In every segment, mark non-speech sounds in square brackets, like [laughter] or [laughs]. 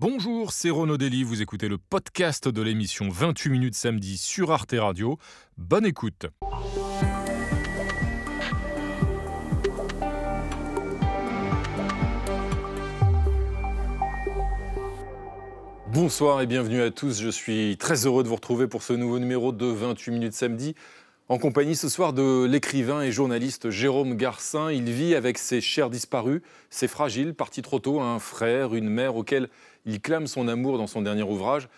Bonjour, c'est Renaud Dely, vous écoutez le podcast de l'émission 28 minutes samedi sur Arte Radio. Bonne écoute. Bonsoir et bienvenue à tous. Je suis très heureux de vous retrouver pour ce nouveau numéro de 28 minutes samedi. En compagnie ce soir de l'écrivain et journaliste Jérôme Garcin, il vit avec ses chers disparus, ses fragiles, partis trop tôt, un frère, une mère auquel il clame son amour dans son dernier ouvrage.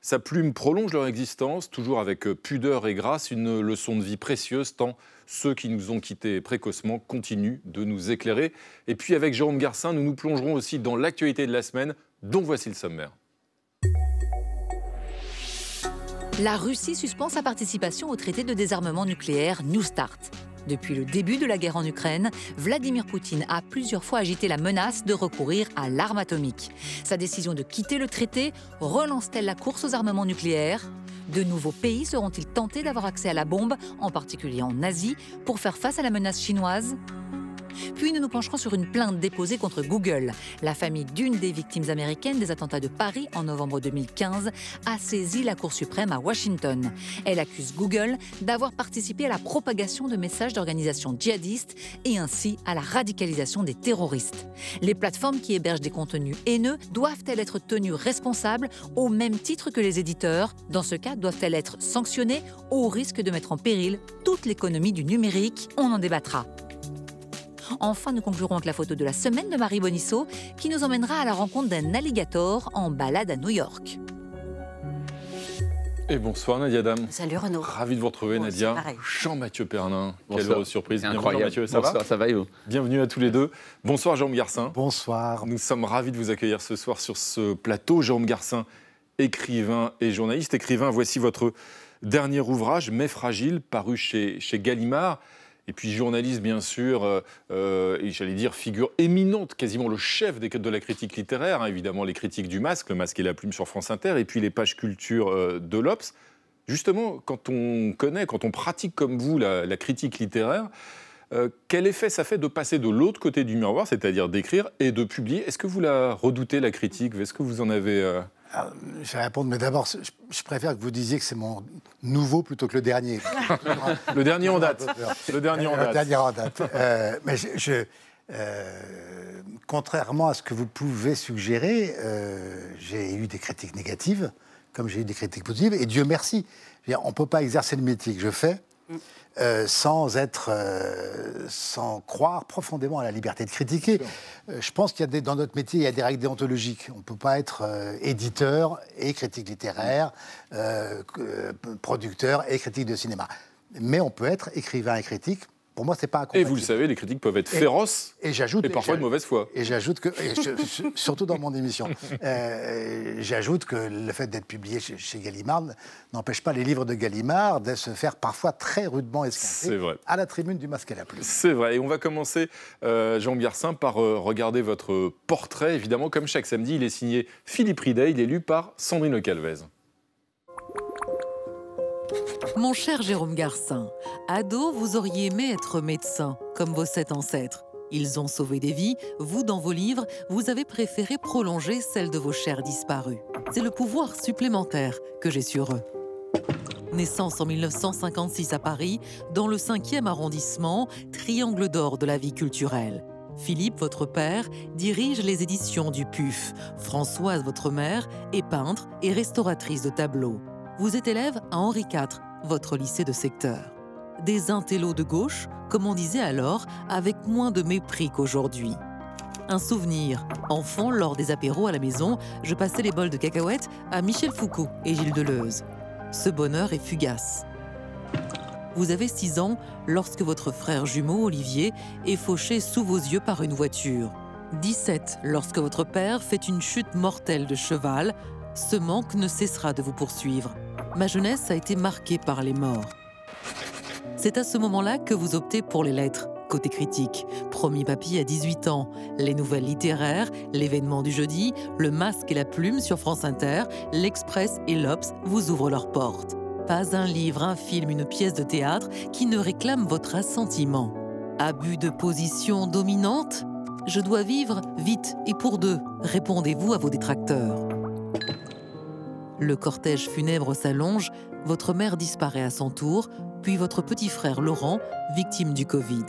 Sa plume prolonge leur existence, toujours avec pudeur et grâce, une leçon de vie précieuse, tant ceux qui nous ont quittés précocement continuent de nous éclairer. Et puis avec Jérôme Garcin, nous nous plongerons aussi dans l'actualité de la semaine, dont voici le sommaire. La Russie suspend sa participation au traité de désarmement nucléaire New Start. Depuis le début de la guerre en Ukraine, Vladimir Poutine a plusieurs fois agité la menace de recourir à l'arme atomique. Sa décision de quitter le traité relance-t-elle la course aux armements nucléaires? De nouveaux pays seront-ils tentés d'avoir accès à la bombe, en particulier en Asie, pour faire face à la menace chinoise? Puis nous nous pencherons sur une plainte déposée contre Google. La famille d'une des victimes américaines des attentats de Paris en novembre 2015 a saisi la Cour suprême à Washington. Elle accuse Google d'avoir participé à la propagation de messages d'organisations djihadistes et ainsi à la radicalisation des terroristes. Les plateformes qui hébergent des contenus haineux doivent-elles être tenues responsables au même titre que les éditeurs? Dans ce cas, doivent-elles être sanctionnées au risque de mettre en péril toute l'économie du numérique? On en débattra. Enfin, nous conclurons avec la photo de la semaine de Marie Bonisseau qui nous emmènera à la rencontre d'un alligator en balade à New York. Et bonsoir Nadia Dame. Salut Renaud. Ravi de vous retrouver Nadia. Jean-Mathieu Pernin. Quelle heureuse surprise. Incroyable. Mathieu, ça bonsoir, va ça va et vous? Bienvenue à tous les deux. Bonsoir Jérôme Garcin. Bonsoir. Nous sommes ravis de vous accueillir ce soir sur ce plateau. Jérôme Garcin, écrivain et journaliste. Écrivain, voici votre dernier ouvrage, Mais fragile, paru chez, chez Gallimard. Et puis journaliste, bien sûr, euh, euh, et j'allais dire figure éminente, quasiment le chef des, de la critique littéraire, hein, évidemment les critiques du masque, le masque et la plume sur France Inter, et puis les pages culture euh, de l'Obs. Justement, quand on connaît, quand on pratique comme vous la, critique littéraire, quel effet ça fait de passer de l'autre côté du miroir, c'est-à-dire d'écrire et de publier? Est-ce que vous la redoutez, la critique? Est-ce que vous en avez... Euh... Alors, je vais répondre, mais d'abord, je, je préfère que vous disiez que c'est mon nouveau plutôt que le dernier. le dernier en date. Le dernier en date. Le dernier en date. Euh, mais je, je, euh, contrairement à ce que vous pouvez suggérer, euh, j'ai eu des critiques négatives, comme j'ai eu des critiques positives, et Dieu merci. On ne peut pas exercer le métier que je fais euh, sans être, euh, sans croire profondément à la liberté de critiquer. Euh, je pense qu'il y a des, dans notre métier, il y a des règles déontologiques. On ne peut pas être éditeur et critique littéraire, producteur et critique de cinéma. Mais on peut être écrivain et critique. Pour moi, c'est pas Et incompatible. vous le savez, les critiques peuvent être Et- féroces Et j'ajoute et parfois de mauvaise foi. et j'ajoute que, et [laughs] je- surtout dans mon émission, euh, j'ajoute que le fait d'être publié chez, chez Gallimard n'empêche pas les livres de Gallimard de se faire parfois très rudement esquinter vrai. à la tribune du masque à la plume. C'est vrai. Et on va commencer, euh, Jean Garcin, par euh, regarder votre portrait. Évidemment, comme chaque samedi, il est signé Philippe Ridet. Il est lu par Sandrine Calvez. Mon cher Jérôme Garcin, ado, vous auriez aimé être médecin, comme vos sept ancêtres. Ils ont sauvé des vies, vous, dans vos livres, vous avez préféré prolonger celle de vos chers disparus. C'est le pouvoir supplémentaire que j'ai sur eux. Naissance en 1956 à Paris, dans le 5e arrondissement, triangle d'or de la vie culturelle. Philippe, votre père, dirige les éditions du PUF. Françoise, votre mère, est peintre et restauratrice de tableaux. Vous êtes élève à Henri IV, votre lycée de secteur. Des intellos de gauche, comme on disait alors, avec moins de mépris qu'aujourd'hui. Un souvenir. Enfant, lors des apéros à la maison, je passais les bols de cacahuètes à Michel Foucault et Gilles Deleuze. Ce bonheur est fugace. Vous avez 6 ans lorsque votre frère jumeau, Olivier, est fauché sous vos yeux par une voiture. 17 lorsque votre père fait une chute mortelle de cheval. Ce manque ne cessera de vous poursuivre. Ma jeunesse a été marquée par les morts. C'est à ce moment-là que vous optez pour les lettres, côté critique. Premier papier à 18 ans, les nouvelles littéraires, l'événement du jeudi, le masque et la plume sur France Inter, l'Express et l'Obs vous ouvrent leurs portes. Pas un livre, un film, une pièce de théâtre qui ne réclame votre assentiment. Abus de position dominante? Je dois vivre vite et pour deux, répondez-vous à vos détracteurs. Le cortège funèbre s'allonge, votre mère disparaît à son tour, puis votre petit frère Laurent, victime du Covid.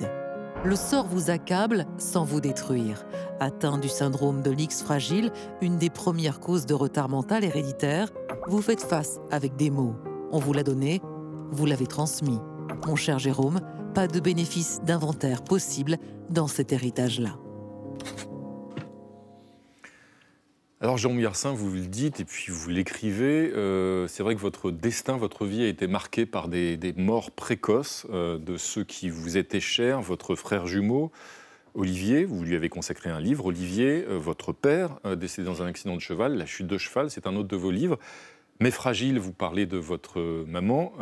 Le sort vous accable sans vous détruire. Atteint du syndrome de l'X fragile, une des premières causes de retard mental héréditaire, vous faites face avec des mots. On vous l'a donné, vous l'avez transmis. Mon cher Jérôme, pas de bénéfice d'inventaire possible dans cet héritage-là. Alors Jean Mouillarsin, vous le dites et puis vous l'écrivez, euh, c'est vrai que votre destin, votre vie a été marquée par des, morts précoces euh, de ceux qui vous étaient chers, votre frère jumeau, Olivier, vous lui avez consacré un livre, Olivier, euh, votre père, décédé dans un accident de cheval, La chute de cheval, c'est un autre de vos livres. Mais fragile, vous parlez de votre maman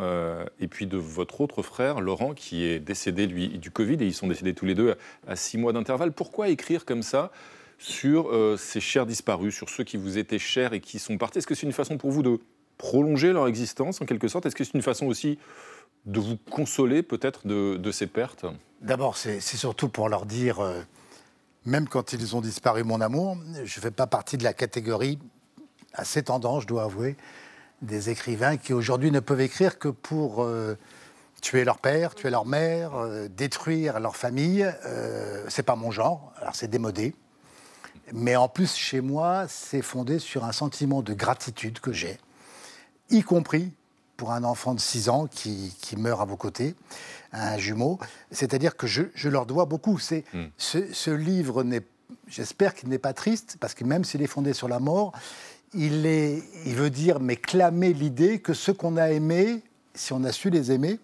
et puis de votre autre frère, Laurent, qui est décédé, lui, du Covid, et ils sont décédés tous les deux à six mois d'intervalle. Pourquoi écrire comme ça sur euh, ces chers disparus, sur ceux qui vous étaient chers et qui sont partis Est-ce que c'est une façon pour vous de prolonger leur existence en quelque sorte? Est-ce que c'est une façon aussi de vous consoler peut-être de, ces pertes? D'abord, c'est surtout pour leur dire, euh, même quand ils ont disparu, mon amour, je ne fais pas partie de la catégorie assez tendance, je dois avouer, des écrivains qui aujourd'hui ne peuvent écrire que pour euh, tuer leur père, tuer leur mère, détruire leur famille. c'est pas mon genre, alors c'est démodé. Mais en plus, chez moi, c'est fondé sur un sentiment de gratitude que j'ai, y compris pour un enfant de 6 ans qui, meurt à vos côtés, un jumeau. C'est-à-dire que je, leur dois beaucoup. C'est, hmm. ce, livre, n'est, j'espère qu'il n'est pas triste, parce que même s'il est fondé sur la mort, il, est, il veut dire, mais clamer l'idée que ceux qu'on a aimés, si on a su les aimer,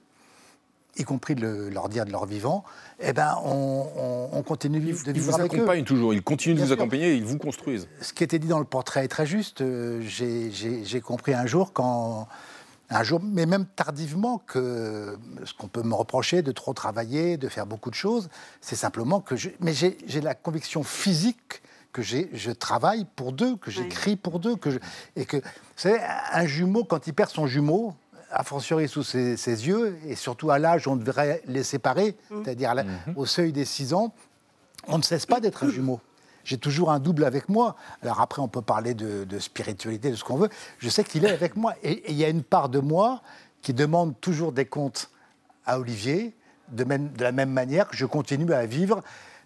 y compris de leur dire de leur vivant, eh ben, on, continue de vivre, ils vous accompagnent toujours, ils continuent de vous accompagner ils vous construisent. Ce qui était dit dans le portrait est très juste. Euh, j'ai compris un jour, quand, un jour, mais même tardivement, que ce qu'on peut me reprocher de trop travailler, de faire beaucoup de choses, c'est simplement que je, mais j'ai la conviction physique que je travaille pour deux, que j'écris pour deux, que et que, vous savez, un jumeau, quand il perd son jumeau, a fortiori sous ses, yeux, et surtout à l'âge où on devrait les séparer, mmh. c'est-à-dire mmh. au seuil des 6 ans, on ne cesse pas d'être un jumeau. J'ai toujours un double avec moi. Alors après, on peut parler de, spiritualité, de ce qu'on veut. Je sais qu'il est avec moi. Et il y a une part de moi qui demande toujours des comptes à Olivier, de, même, de la même manière que je continue à vivre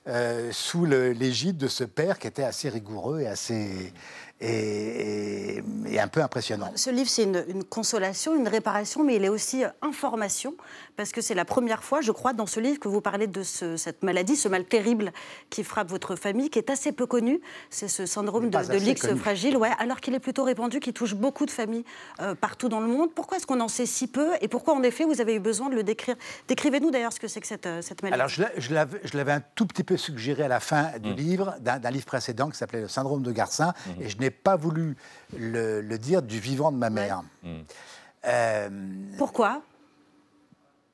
euh, sous l'égide de ce père qui était assez rigoureux et assez, et, un peu impressionnant. Ce livre, c'est une, consolation, une réparation, mais il est aussi euh, information, parce que c'est la première fois, je crois, dans ce livre que vous parlez de cette maladie, ce mal terrible qui frappe votre famille, qui est assez peu connu. C'est ce syndrome de, de l'X fragile, ouais, alors qu'il est plutôt répandu, qui touche beaucoup de familles euh, partout dans le monde. Pourquoi est-ce qu'on en sait si peu Et pourquoi, en effet, vous avez eu besoin de le décrire? Décrivez-nous d'ailleurs ce que c'est que cette, euh, cette, maladie. Alors, je l'avais un tout petit peu suggéré à la fin du mmh. livre, d'un livre précédent qui s'appelait Le syndrome de Garcin, mmh. et je n'ai pas voulu le, dire du vivant de ma mère. Mmh. Euh, Pourquoi?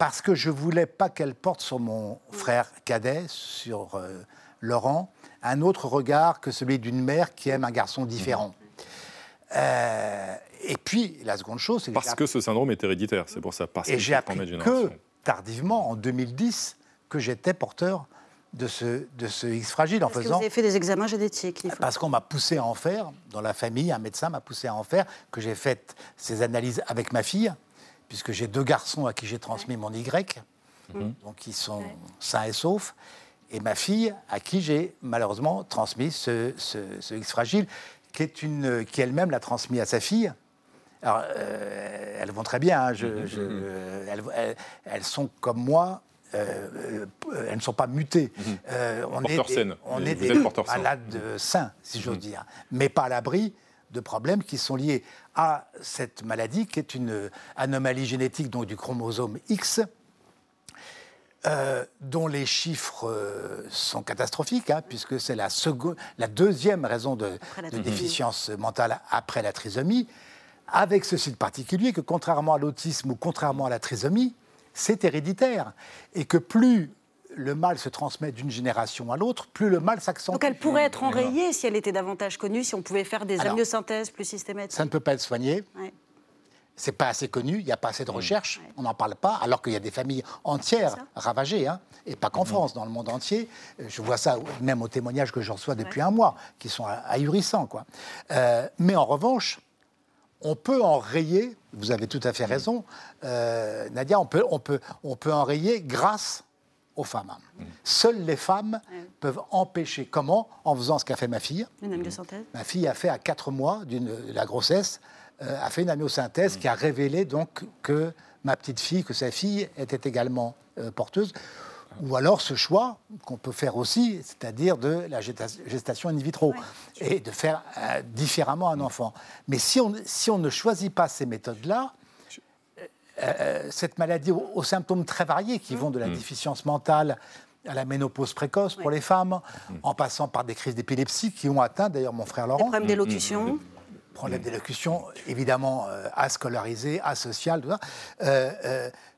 Parce que je voulais pas qu'elle porte sur mon frère cadet, sur euh, Laurent, un autre regard que celui d'une mère qui aime un garçon différent. Euh, et puis, la seconde chose, c'est Parce que ce syndrome est héréditaire, c'est pour ça. Parce et j'ai appris que, tardivement, en 2010, que j'étais porteur de ce, de ce X fragile en faisant. Que vous avez fait des examens génétiques. Parce qu'on m'a poussé à en faire, dans la famille, un médecin m'a poussé à en faire, que j'ai fait ces analyses avec ma fille, puisque j'ai deux garçons à qui j'ai transmis mon Y, mhm. donc ils sont sains et saufs, et ma fille à qui j'ai malheureusement transmis ce, ce, X fragile, qui, est une, qui elle-même l'a transmis à sa fille. Alors, euh, elles vont très bien, hein, je, mhm. elles, elles, sont comme moi euh, euh, elles ne sont pas mutées. Mhm. Euh, on est des, on est des malades sains, si j'ose dire, mais pas à l'abri de problèmes qui sont liés à cette maladie, qui est une anomalie génétique donc du chromosome X, dont les chiffres sont catastrophiques, hein, puisque c'est la, la deuxième raison de, de déficience mentale après la trisomie, avec ceci de particulier que contrairement à l'autisme ou contrairement à la trisomie, c'est héréditaire. Et que plus le mal se transmet d'une génération à l'autre, plus le mal s'accentue. Donc elle pourrait être enrayée si elle était davantage connue, si on pouvait faire des amniosynthèses plus systématiques. Ça ne peut pas être soigné. C'est pas assez connu, il n'y a pas assez de recherche, on n'en parle pas, alors qu'il y a des familles entières ravagées, hein, et pas qu'en France, dans le monde entier. Je vois ça même aux témoignages que je reçois depuis un mois, qui sont ahurissants. Quoi. Euh, mais en revanche, on peut enrayer, vous avez tout à fait raison, euh, Nadia, on peut, on, peut, on peut enrayer grâce aux femmes. Seules les femmes peuvent empêcher. Comment? En faisant ce qu'a fait ma fille. Une amyosynthèse Ma fille a fait à 4 mois de la grossesse, euh, a fait une amyosynthèse qui a révélé donc que ma petite fille, que sa fille était également euh, porteuse. Ou alors ce choix qu'on peut faire aussi, c'est-à-dire de la gestation in vitro, et de faire euh, différemment un enfant. Mais si on, si on ne choisit pas ces méthodes-là, euh, euh, cette maladie aux, symptômes très variés qui vont de la mmh. déficience mentale à la ménopause précoce pour les femmes, mmh. en passant par des crises d'épilepsie qui ont atteint d'ailleurs mon frère Laurent. Des problèmes d'élocution. Problème d'élocution, évidemment, ascolarisé, asocial, tout ça.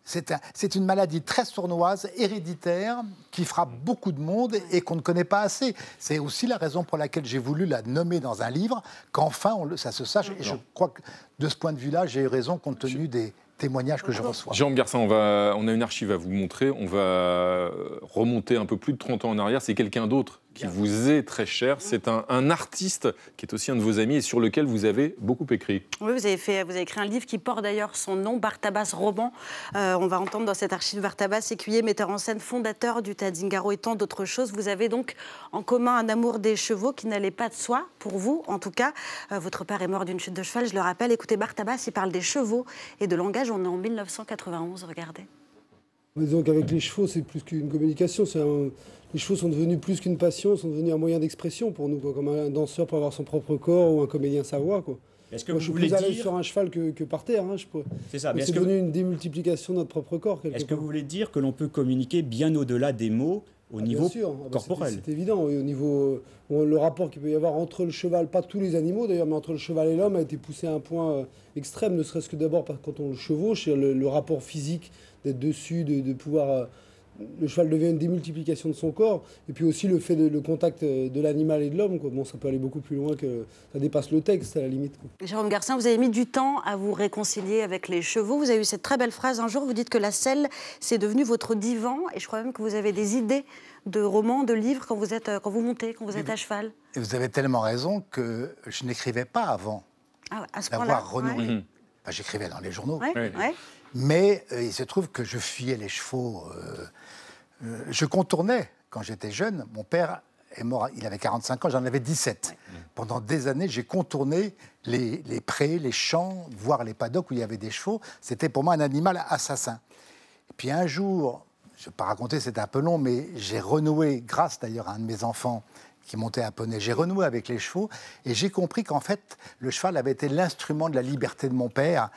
C'est une maladie très sournoise, héréditaire, qui frappe beaucoup de monde et qu'on ne connaît pas assez. C'est aussi la raison pour laquelle j'ai voulu la nommer dans un livre, qu'enfin ça se sache. Et je crois que de ce point de vue-là, j'ai eu raison compte tenu des, témoignages que je reçois. Jean Garcin, on, va, on a une archive à vous montrer. On va remonter un peu plus de 30 ans en arrière. C'est quelqu'un d'autre qui vous est très cher. C'est un, artiste qui est aussi un de vos amis et sur lequel vous avez beaucoup écrit. Oui, vous avez, fait, vous avez écrit un livre qui porte d'ailleurs son nom, Bartabas Roman. Euh, on va entendre dans cette archive Bartabas, écuyer, metteur en scène, fondateur du Tadzingaro et tant d'autres choses. Vous avez donc en commun un amour des chevaux qui n'allait pas de soi, pour vous en tout cas. Euh, votre père est mort d'une chute de cheval, je le rappelle. Écoutez, Bartabas, il parle des chevaux et de langage. On est en 1991, regardez. Disons qu'avec les chevaux, c'est plus qu'une communication, un les chevaux sont devenus plus qu'une passion, sont devenus un moyen d'expression pour nous, comme un danseur peut avoir son propre corps ou un comédien sa voix. Quoi. Est-ce que vous je suis plus à l'aise sur un cheval que, par terre. Hein, c'est ça. Mais c'est devenu une démultiplication de notre propre corps. Est-ce que vous voulez dire que l'on peut communiquer bien au-delà des mots au ah, niveau ah, bah, corporel C'est évident. au niveau, euh, le rapport qu'il peut y avoir entre le cheval, pas tous les animaux d'ailleurs, mais entre le cheval et l'homme a été poussé à un point euh, extrême, ne serait-ce que d'abord quand on le chevauche, le, rapport physique d'être dessus, de, de pouvoir euh, le cheval devient une démultiplication de son corps, et puis aussi le fait de le contact de l'animal et de l'homme. Bon, ça peut aller beaucoup plus loin que ça dépasse le texte à la limite. Jérôme Garcin, vous avez mis du temps à vous réconcilier avec les chevaux. Vous avez eu cette très belle phrase un jour. Vous dites que la selle c'est devenu votre divan, et je crois même que vous avez des idées de romans, de livres quand vous êtes quand vous montez, quand vous êtes à cheval. Et vous avez tellement raison que je n'écrivais pas avant ah, d'avoir renoué. J'écrivais dans les journaux. Mais euh, il se trouve que je fuyais les chevaux. Euh, euh, je contournais quand j'étais jeune. Mon père est mort, il avait 45 ans, j'en avais 17. Pendant des années, j'ai contourné les, prés, les champs, voire les paddocks où il y avait des chevaux. C'était pour moi un animal assassin. Et puis un jour, je ne vais pas raconter, c'est un peu long, mais j'ai renoué, grâce d'ailleurs à un de mes enfants qui montait un poney, j'ai renoué avec les chevaux et j'ai compris qu'en fait, le cheval avait été l'instrument de la liberté de mon père,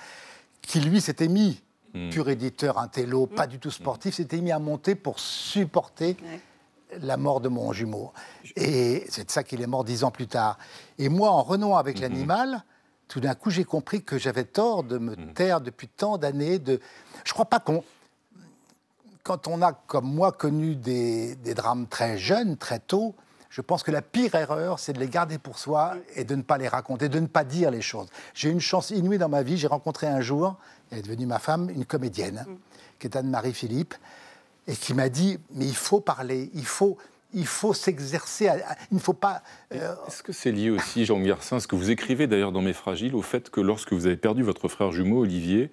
qui lui s'était mis Hmm. pur éditeur, un télo, hmm. pas du tout sportif, s'était mis à monter pour supporter la mort de mon jumeau. Et c'est de ça qu'il est mort dix ans plus tard. Et moi, en renouant avec hmm. l'animal, tout d'un coup, j'ai compris que j'avais tort de me taire depuis tant d'années. De... Je crois pas qu'on... Quand on a, comme moi, connu des, des drames très jeunes, très tôt, je pense que la pire erreur, c'est de les garder pour soi et de ne pas les raconter, de ne pas dire les choses. J'ai eu une chance inouïe dans ma vie. J'ai rencontré un jour elle est devenue ma femme, une comédienne, mm. qui est Anne-Marie Philippe, et qui m'a dit, mais il faut parler, il faut, il faut s'exercer, il ne faut pas... Euh, Est-ce que c'est lié aussi, Jean Garcin, ce que vous écrivez d'ailleurs dans Mes Fragiles, au fait que lorsque vous avez perdu votre frère jumeau, Olivier,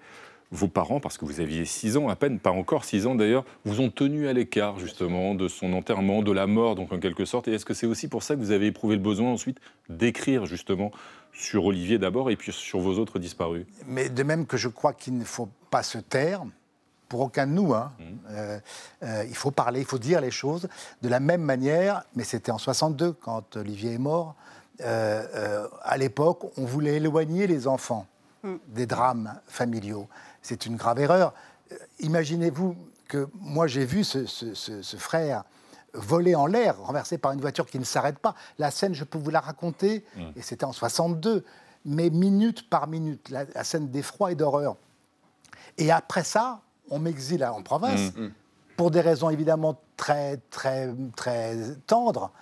vos parents, parce que vous aviez 6 ans à peine, pas encore 6 ans d'ailleurs, vous ont tenu à l'écart justement de son enterrement, de la mort, donc en quelque sorte. Et est-ce que c'est aussi pour ça que vous avez éprouvé le besoin ensuite d'écrire justement sur Olivier d'abord et puis sur vos autres disparus? Mais de même que je crois qu'il ne faut pas se taire, pour aucun de nous. Hein. Mmh. Euh, euh, il faut parler, il faut dire les choses de la même manière, mais c'était en 62 quand Olivier est mort. Euh, à l'époque, on voulait éloigner les enfants mmh. des drames familiaux. C'est une grave erreur. Imaginez-vous que moi j'ai vu ce, ce frère volé en l'air, renversé par une voiture qui ne s'arrête pas. La scène, je peux vous la raconter, mm. et c'était en 62, mais minute par minute, la, scène d'effroi et d'horreur. Et après ça, on m'exile en province, mm. pour des raisons évidemment très, très, très tendres.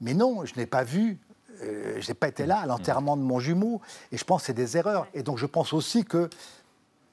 Mais non, je n'ai pas vu, euh, je n'ai pas été là à l'enterrement de mon jumeau, et je pense que c'est des erreurs. Et donc je pense aussi que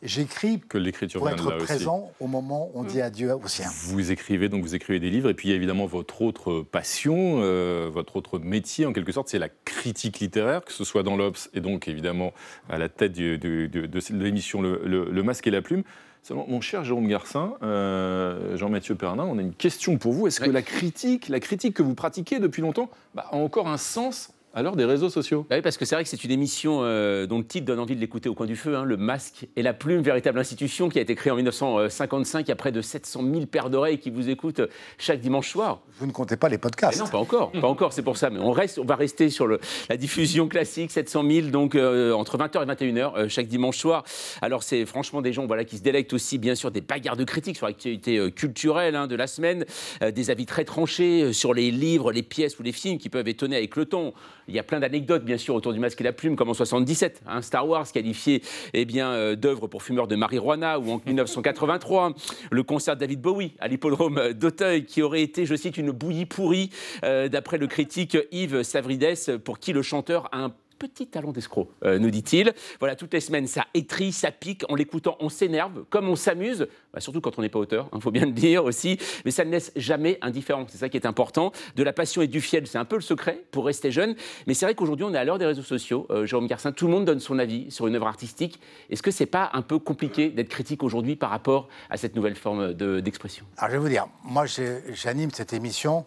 j'écris que l'écriture pour être présent au moment où on dit adieu aux siens. Vous écrivez donc vous écrivez des livres et puis évidemment votre autre passion, euh, votre autre métier en quelque sorte, c'est la critique littéraire, que ce soit dans l'Obs et donc évidemment à la tête de, de, l'émission le, Masque et la Plume. Mon cher Jérôme Garcin, euh, Jean-Mathieu Pernin, on a une question pour vous. Est-ce que la critique, la critique que vous pratiquez depuis longtemps, bah, a encore un sens alors des réseaux sociaux. Bah oui, parce que c'est vrai que c'est une émission euh, dont le titre donne envie de l'écouter au coin du feu. Hein, le masque et la plume, véritable institution qui a été créée en 1955. Il y a près de 700 000 paires d'oreilles qui vous écoutent chaque dimanche soir. Vous ne comptez pas les podcasts Non, pas encore. Pas encore, c'est pour ça. Mais on, reste, on va rester sur le, la diffusion classique, 700 000, donc euh, entre 20h et 21h euh, chaque dimanche soir. Alors c'est franchement des gens voilà, qui se délectent aussi, bien sûr, des bagarres de critiques sur l'actualité culturelle hein, de la semaine, des avis très tranchés sur les livres, les pièces ou les films qui peuvent étonner avec le ton. Il y a plein d'anecdotes, bien sûr, autour du masque et la plume, comme en 77, hein, Star Wars qualifié eh bien, euh, d'œuvre pour fumeurs de marijuana, ou en 1983, le concert de David Bowie à l'hippodrome d'Auteuil, qui aurait été, je cite, une bouillie pourrie, euh, d'après le critique Yves Savrides, pour qui le chanteur a un petit talent d'escroc, euh, nous dit-il. Voilà, toutes les semaines, ça étrit, ça pique. En l'écoutant, on s'énerve, comme on s'amuse, bah, surtout quand on n'est pas auteur, il hein, faut bien le dire aussi. Mais ça ne laisse jamais indifférent. C'est ça qui est important. De la passion et du fiel, c'est un peu le secret pour rester jeune. Mais c'est vrai qu'aujourd'hui, on est à l'heure des réseaux sociaux. Euh, Jérôme Garcin, tout le monde donne son avis sur une œuvre artistique. Est-ce que c'est pas un peu compliqué d'être critique aujourd'hui par rapport à cette nouvelle forme d'expression? Alors, je vais vous dire, moi, j'anime cette émission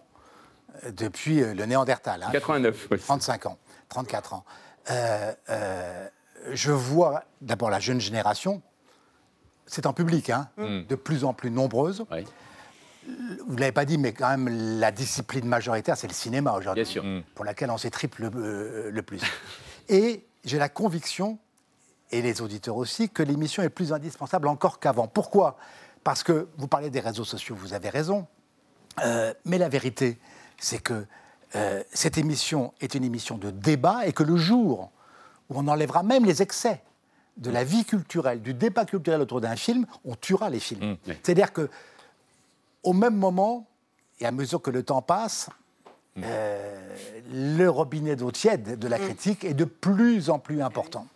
euh, depuis le Néandertal. 89, hein. 35 ans. 34 ans. Euh, euh, je vois d'abord la jeune génération, c'est en public, hein, mm. de plus en plus nombreuse. Vous ne l'avez pas dit, mais quand même, la discipline majoritaire, c'est le cinéma aujourd'hui. Mm. Pour laquelle on s'étriple le, euh, le plus. [laughs] Et j'ai la conviction, et les auditeurs aussi, que l'émission est plus indispensable encore qu'avant. Pourquoi? Parce que vous parlez des réseaux sociaux, vous avez raison. mais la vérité, c'est que euh, cette émission est une émission de débat et que le jour où on enlèvera même les excès de la vie culturelle, du débat culturel autour d'un film, on tuera les films. Mmh, C'est-à-dire que au même moment, et à mesure que le temps passe, euh, le robinet d'eau tiède de la mm. critique est de plus en plus important.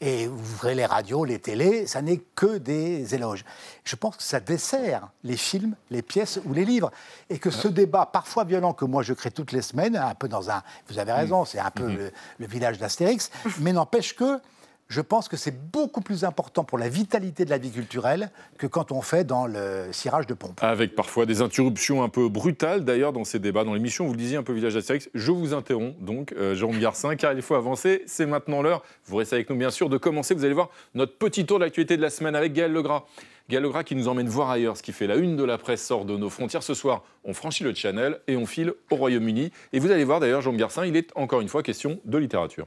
Et vous ouvrez les radios, les télés, ça n'est que des éloges. Je pense que ça dessert les films, les pièces ou les livres. Et que ce débat, parfois violent, que moi je crée toutes les semaines, un peu dans un. Vous avez raison, mm. c'est un peu mm-hmm. le, le, village d'Astérix, [laughs] mais n'empêche que je pense que c'est beaucoup plus important pour la vitalité de la vie culturelle que quand on fait dans le cirage de pompe. Avec parfois des interruptions un peu brutales, d'ailleurs, dans ces débats, dans l'émission, vous le disiez un peu Village d'Astérix. Je vous interromps donc, euh, Jérôme Garcin, car il faut avancer. C'est maintenant l'heure, vous restez avec nous bien sûr, de commencer. Vous allez voir notre petit tour de l'actualité de la semaine avec Gaël Legras. Gaël Legras qui nous emmène voir ailleurs ce qui fait la une de la presse sort de nos frontières. Ce soir, on franchit le channel et on file au Royaume-Uni. Et vous allez voir d'ailleurs, Jérôme Garcin, il est encore une fois question de littérature.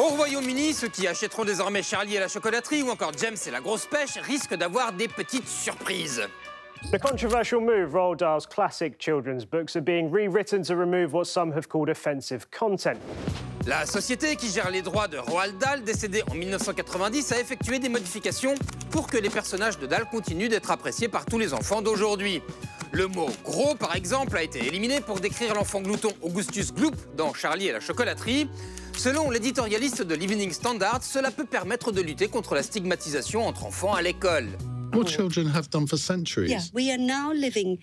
Au Royaume-Uni, ceux qui achèteront désormais Charlie et la chocolaterie ou encore James et la grosse pêche risquent d'avoir des petites surprises. The controversial move, Roald Dahl's classic children's books are being rewritten to remove what some have called offensive content. La société qui gère les droits de Roald Dahl, décédée en 1990, a effectué des modifications pour que les personnages de Dahl continuent d'être appréciés par tous les enfants d'aujourd'hui. Le mot gros, par exemple, a été éliminé pour décrire l'enfant glouton Augustus Gloop dans Charlie et la chocolaterie. Selon l'éditorialiste de l'Evening Standard, cela peut permettre de lutter contre la stigmatisation entre enfants à l'école. What children have done for centuries. Yeah, we are now living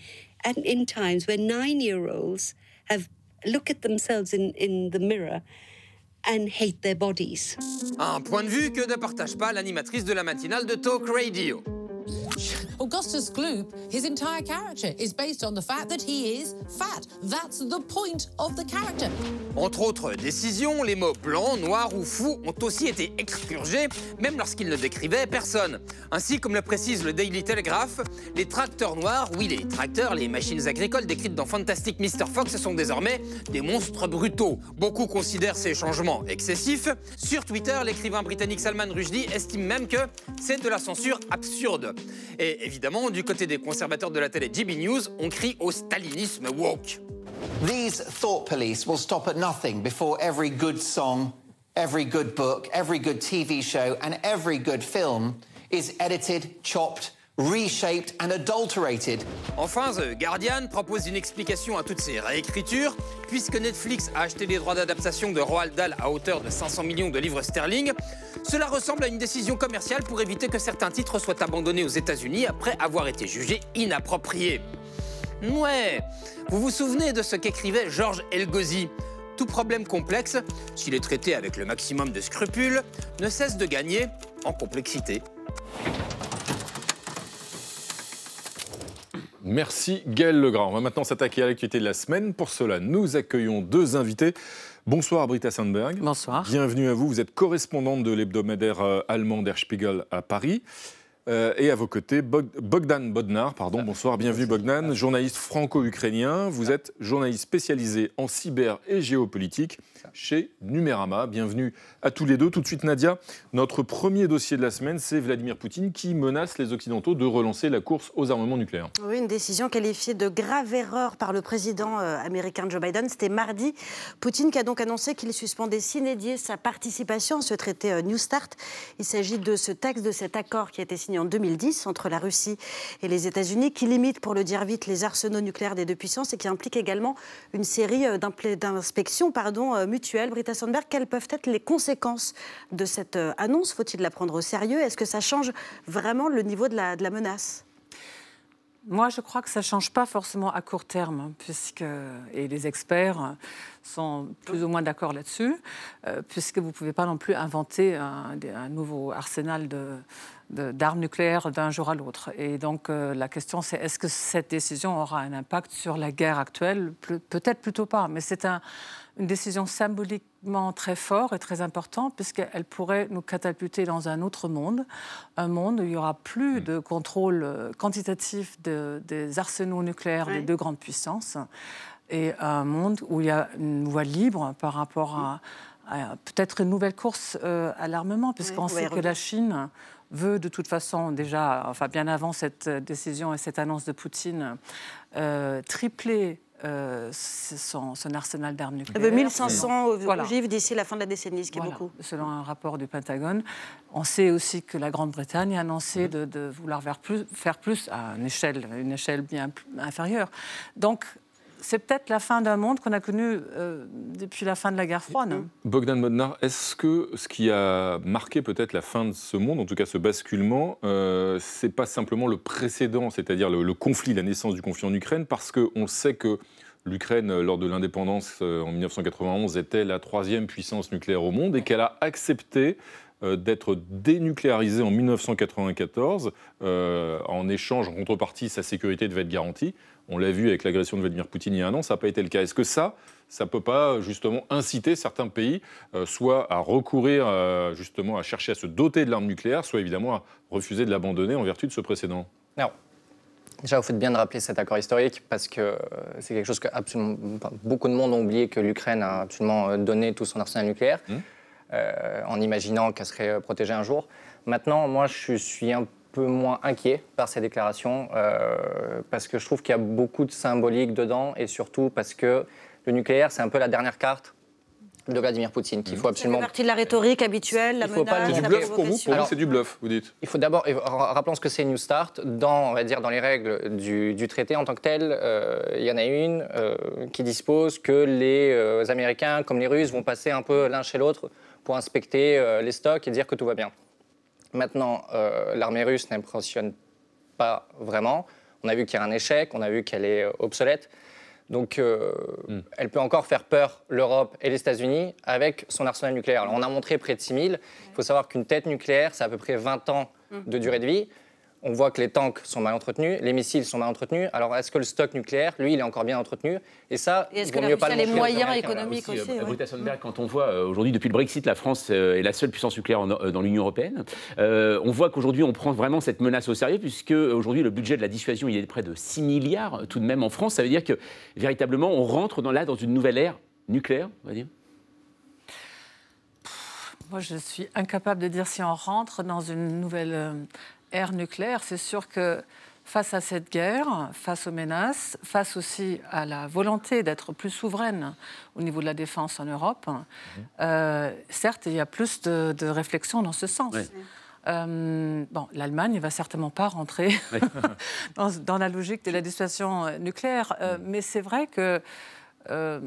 in times where nine-year-olds have look at themselves in, in the mirror and hate their bodies. Un point de vue que ne partage pas l'animatrice de la matinale de Talk Radio. [laughs] Augustus Gloop, his entire character is based on the fact that he is fat. That's the point of the character. Entre autres décisions, les mots blanc, noir ou fou ont aussi été expurgés, même lorsqu'ils ne décrivaient personne. Ainsi, comme le précise le Daily Telegraph, les tracteurs noirs, oui, les tracteurs, les machines agricoles décrites dans Fantastic Mr. Fox sont désormais des monstres brutaux. Beaucoup considèrent ces changements excessifs. Sur Twitter, l'écrivain britannique Salman Rushdie estime même que c'est de la censure absurde. Évidemment, du côté des conservateurs de la télé GB News, on crie au stalinisme woke. These thought police will stop at nothing before every good song, every good book, every good TV show, and every good film is edited, chopped, reshaped and adulterated. Enfin, The Guardian propose une explication à toutes ces réécritures, puisque Netflix a acheté les droits d'adaptation de Roald Dahl à hauteur de 500 millions de livres sterling. Cela ressemble à une décision commerciale pour éviter que certains titres soient abandonnés aux États-Unis après avoir été jugés inappropriés. Ouais, vous vous souvenez de ce qu'écrivait Georges Elgozi Tout problème complexe, s'il est traité avec le maximum de scrupules, ne cesse de gagner en complexité. Merci Gaël Legrand. On va maintenant s'attaquer à l'actualité de la semaine. Pour cela, nous accueillons deux invités. Bonsoir Britta Sandberg. Bonsoir. Bienvenue à vous. Vous êtes correspondante de l'hebdomadaire euh, allemand Der Spiegel à Paris. Euh, et à vos côtés, Bogdan Bodnar, pardon, bonsoir, bienvenue Bogdan, journaliste franco-ukrainien. Vous êtes journaliste spécialisé en cyber et géopolitique chez Numérama. Bienvenue à tous les deux. Tout de suite, Nadia, notre premier dossier de la semaine, c'est Vladimir Poutine qui menace les Occidentaux de relancer la course aux armements nucléaires. Oui, une décision qualifiée de grave erreur par le président euh, américain Joe Biden. C'était mardi. Poutine qui a donc annoncé qu'il suspendait s'inédier sa participation à ce traité euh, New Start. Il s'agit de ce texte, de cet accord qui a été signé en 2010 entre la Russie et les États-Unis, qui limite, pour le dire vite, les arsenaux nucléaires des deux puissances et qui implique également une série euh, d'inspections euh, mutuelles. Britta Sandberg, quelles peuvent être les conséquences de cette euh, annonce? Faut-il la prendre au sérieux? Est-ce que ça change vraiment le niveau de la, menace? Moi, je crois que ça ne change pas forcément à court terme, puisque, et les experts sont plus ou moins d'accord là-dessus, puisque vous ne pouvez pas non plus inventer un nouveau arsenal de, d'armes nucléaires d'un jour à l'autre. Et donc euh, la question c'est est-ce que cette décision aura un impact sur la guerre actuelle? Peut-être plutôt pas, mais c'est une décision symboliquement très forte et très importante puisqu'elle pourrait nous catapulter dans un autre monde, un monde où il n'y aura plus mm. de contrôle euh, quantitatif des arsenaux nucléaires des deux grandes puissances et un monde où il y a une voie libre par rapport à, peut-être une nouvelle course euh, à l'armement, puisqu'on sait que la Chine veut de toute façon déjà, enfin bien avant cette décision et cette annonce de Poutine, euh, tripler euh, son, arsenal d'armes nucléaires. Il veut 1500 ogives d'ici la fin de la décennie, ce qui est beaucoup. Selon un rapport du Pentagone. On sait aussi que la Grande-Bretagne a annoncé de, de, vouloir faire plus, faire plus à une échelle, une échelle bien inférieure. Donc c'est peut-être la fin d'un monde qu'on a connu euh, depuis la fin de la guerre froide. Bogdan Modnar, est-ce que ce qui a marqué peut-être la fin de ce monde, en tout cas ce basculement, euh, c'est pas simplement le précédent, c'est-à-dire le, conflit, la naissance du conflit en Ukraine, parce qu'on sait que l'Ukraine, lors de l'indépendance euh, en 1991, était la troisième puissance nucléaire au monde et qu'elle a accepté euh, d'être dénucléarisée en 1994. en échange, en contrepartie, sa sécurité devait être garantie. On l'a vu avec l'agression de Vladimir Poutine il y a un an, ça n'a pas été le cas. Est-ce que ça, ça ne peut pas justement inciter certains pays euh, soit à recourir euh, justement à chercher à se doter de l'arme nucléaire, soit évidemment à refuser de l'abandonner en vertu de ce précédent? Non. Déjà, vous faites bien de rappeler cet accord historique parce que euh, c'est quelque chose que absolument, beaucoup de monde ont oublié que l'Ukraine a absolument donné tout son arsenal nucléaire mmh. en imaginant qu'elle serait protégée un jour. Maintenant, moi, je suis un peu moins inquiet par ces déclarations, euh, parce que je trouve qu'il y a beaucoup de symbolique dedans, et surtout parce que le nucléaire, c'est un peu la dernière carte de Vladimir Poutine qu'il faut absolument. C'est partie de la rhétorique habituelle, la menace. C'est du bluff pour vous Pour c'est du bluff, vous dites. Il faut d'abord, rappelons ce que c'est New Start. Dans, on va dire, dans les règles du, traité en tant que tel, euh, il y en a une euh, qui dispose que les Américains, comme les Russes, vont passer un peu l'un chez l'autre pour inspecter les stocks et dire que tout va bien. Maintenant, euh, l'armée russe n'impressionne pas vraiment. On a vu qu'il y a un échec, on a vu qu'elle est euh, obsolète. Donc, euh, hmm. elle peut encore faire peur l'Europe et les États-Unis avec son arsenal nucléaire. Alors, on a montré près de 6000. Il faut savoir qu'une tête nucléaire, c'est à peu près 20 ans hmm. de durée de vie on voit que les tanks sont mal entretenus, les missiles sont mal entretenus. Alors, est-ce que le stock nucléaire, lui, il est encore bien entretenu? Et ça, est-ce que mieux pas les moyens économiques aussi, euh, Quand on voit euh, aujourd'hui, depuis le Brexit, la France euh, est la seule puissance nucléaire dans l'Union européenne. on voit qu'aujourd'hui, on prend vraiment cette menace au sérieux, puisque aujourd'hui, le budget de la dissuasion, il est de près de 6 milliards tout de même en France. Ça veut dire que véritablement, on rentre dans, là dans une nouvelle ère nucléaire, on va dire? Moi, je suis incapable de dire si on rentre dans une nouvelle ère nucléaire, c'est sûr que face à cette guerre, face aux menaces, face aussi à la volonté d'être plus souveraine au niveau de la défense en Europe, mhm. euh, certes, il y a plus de, réflexion dans ce sens. Euh, bon, l'Allemagne ne va certainement pas rentrer [laughs] dans, dans, la logique de la dissuasion nucléaire, euh, mais c'est vrai que euh,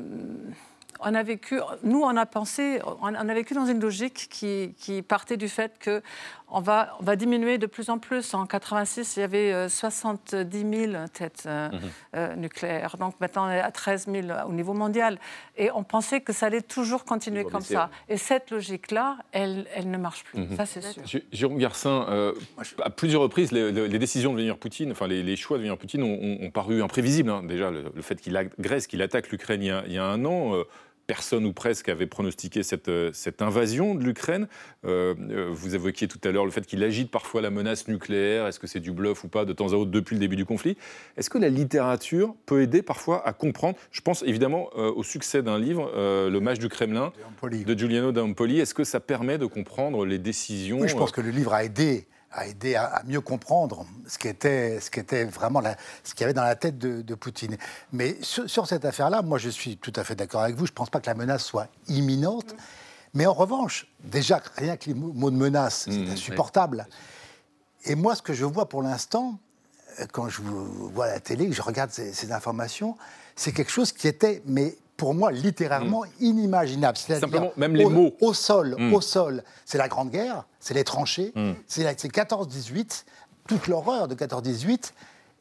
on a vécu, nous, on a pensé, on a vécu dans une logique qui, qui partait du fait que on va, on va diminuer de plus en plus. En 86, il y avait 70 000 têtes euh, mhm. euh, nucléaires. Donc maintenant, on est à 13 000 au niveau mondial. Et on pensait que ça allait toujours continuer comme ça. Et cette logique-là, elle, elle, ne marche plus. Mhm. Ça, c'est sûr. Jérôme Garcin, euh, à plusieurs reprises, les, décisions de Vladimir Poutine, enfin les, choix de Vladimir Poutine ont, paru imprévisibles. Hein. Déjà, le, fait qu'il agresse, qu'il attaque l'Ukraine il, il, y a un an personne ou presque avait pronostiqué cette, euh, cette invasion de l'Ukraine. Euh, euh, vous évoquiez tout à l'heure le fait qu'il agite parfois la menace nucléaire. Est-ce que c'est du bluff ou pas de temps à autre depuis le début du conflit? Est-ce que la littérature peut aider parfois à comprendre? Je pense évidemment au succès d'un livre, Le Mage du Kremlin, de Giuliano d'Ampoli. Est-ce que ça permet de comprendre les décisions Oui, je pense que le livre a aidé a aidé à, mieux comprendre ce qui était, ce qui était vraiment ce qu'il y avait dans la tête de, Poutine. Mais sur, cette affaire-là, moi je suis tout à fait d'accord avec vous. Je ne pense pas que la menace soit imminente. Mais en revanche, déjà, rien que les mots de menace, c'est mmh, insupportable. Et moi, ce que je vois pour l'instant, euh, quand je vois la télé, que je regarde ces, ces informations, c'est quelque chose qui était mais pour moi littéralement mm. inimaginable. Simplement, même les au, mots. Au sol, mm. au sol, c'est la Grande Guerre, c'est les tranchées, mm. c'est 14-18, toute l'horreur de 14-18.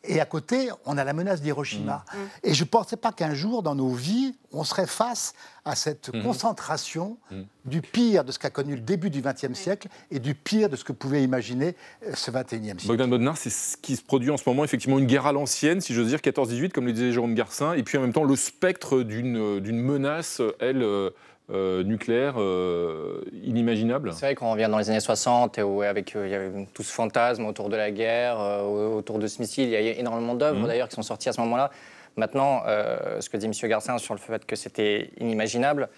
Et à côté, on a la menace d'Hiroshima. Mm. Mm. Et je ne pensais pas qu'un jour, dans nos vies, on serait face à cette mm-hmm. concentration du pire de ce qu'a connu le début du XXe siècle et du pire de ce que pouvait imaginer euh, ce XXIe siècle. Bogdan Bodnar, c'est ce qui se produit en ce moment, effectivement, une guerre à l'ancienne, si j'ose dire, 14-18, comme le disait Jérôme Garcin, et puis en même temps le spectre d'une euh, menace, elle, euh, nucléaire euh, inimaginable. C'est vrai qu'on revient dans les années 60 et où avec euh, il y avait tout ce fantasme autour de la guerre, autour de ce missile. Il y a énormément d'œuvres mhm. d'ailleurs qui sont sorties à ce moment-là. Maintenant, ce que dit M. Garcin sur le fait que c'était inimaginable,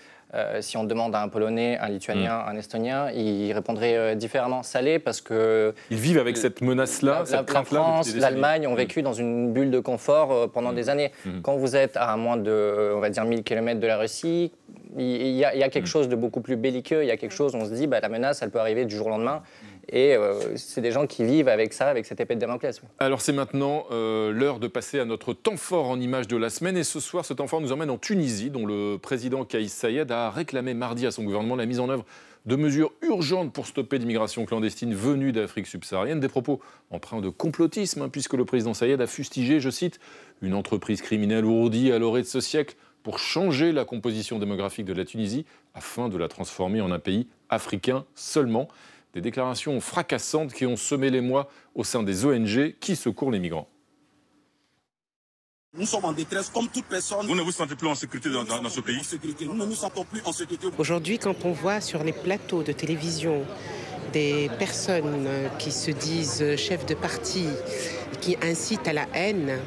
si on demande à un Polonais, un Lituanien, mhm. un Estonien, ils répondraient différemment. Salé parce que... Ils vivent avec cette menace-là, cette crainte-là. La France, l'Allemagne ont mhm. vécu dans une bulle de confort pendant des années. Quand vous êtes à moins de, on va dire, 1000 km de la Russie, il y, a, quelque chose de beaucoup plus belliqueux. Il y a quelque chose, on se dit, bah, la menace, elle peut arriver du jour au lendemain. Et euh, c'est des gens qui vivent avec ça, avec cette épée de Damoclès. Alors c'est maintenant euh, l'heure de passer à notre temps fort en image de la semaine. Et ce soir, ce temps fort nous emmène en Tunisie, dont le président Kaïs Sayed a réclamé mardi à son gouvernement la mise en œuvre de mesures urgentes pour stopper l'immigration clandestine venue d'Afrique subsaharienne. Des propos empreints de complotisme, hein, puisque le président Sayed a fustigé, je cite, une entreprise criminelle ourdie à l'orée de ce siècle pour changer la composition démographique de la Tunisie afin de la transformer en un pays africain seulement. Des déclarations fracassantes qui ont semé les mois au sein des ONG qui secourent les migrants. Nous sommes en détresse comme toute personne. Vous ne vous sentez plus en sécurité dans, ce pays Nous ne nous sentons plus en sécurité. Aujourd'hui, quand on voit sur les plateaux de télévision des personnes qui se disent chefs de parti, qui incitent à la haine,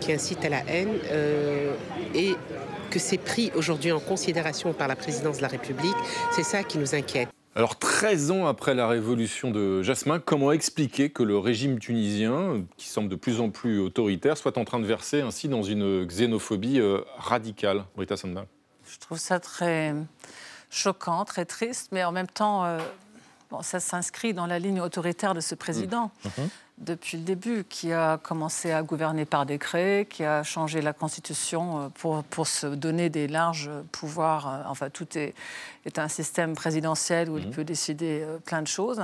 qui incitent à la haine, euh, et que c'est pris aujourd'hui en considération par la présidence de la République, c'est ça qui nous inquiète. Alors 13 ans après la révolution de Jasmin, comment expliquer que le régime tunisien, qui semble de plus en plus autoritaire, soit en train de verser ainsi dans une xénophobie euh, radicale Rita Sandal Je trouve ça très choquant, très triste, mais en même temps, euh, bon, ça s'inscrit dans la ligne autoritaire de ce président. Mmh. Mmh depuis le début, qui a commencé à gouverner par décret, qui a changé la Constitution euh, pour, pour se donner des larges pouvoirs. Euh, enfin, tout est, est un système présidentiel où il mmh. peut décider euh, plein de choses.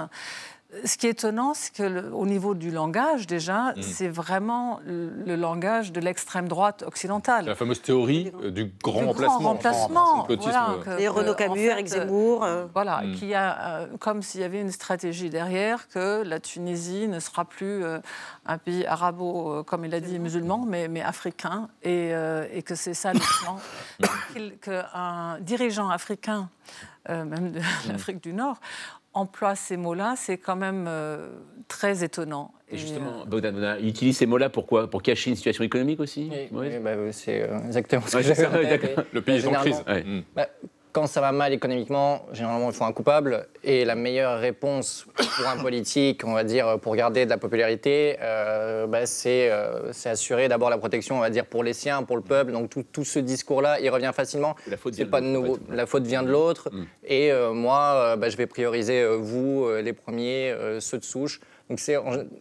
Ce qui est étonnant, c'est qu'au niveau du langage, déjà, mm. c'est vraiment le, langage de l'extrême droite occidentale. La fameuse théorie euh, du grand du remplacement. Grand remplacement. Voilà, Et Renaud Camus, Eric Zemmour. Euh, voilà, mm. qui a, euh, comme s'il y avait une stratégie derrière, que la Tunisie ne sera plus un pays arabo, comme il a dit, musulman, mais, mais africain, et, et que c'est ça le plan. [coughs] Qu'un dirigeant africain, même de mm. l'Afrique du Nord, emploie ces mots-là, c'est quand même euh, très étonnant. Et justement, euh, il utilise ces mots-là pourquoi Pour cacher une situation économique aussi? Oui, bah, c'est euh, exactement ce que Le pays est en crise. Bah, quand ça va mal économiquement, généralement, il faut un coupable. Et la meilleure réponse pour un politique, on va dire, pour garder de la popularité, euh, bah, c'est euh, c'est assurer d'abord la protection, on va dire, pour les siens, pour le peuple. Donc tout, tout ce discours-là, il revient facilement. La faute vient pas de l'autre, en nouveau. fait. La faute vient de l'autre. Mm. Et euh, moi, bah, je vais prioriser vous, les premiers, ceux de souche. Donc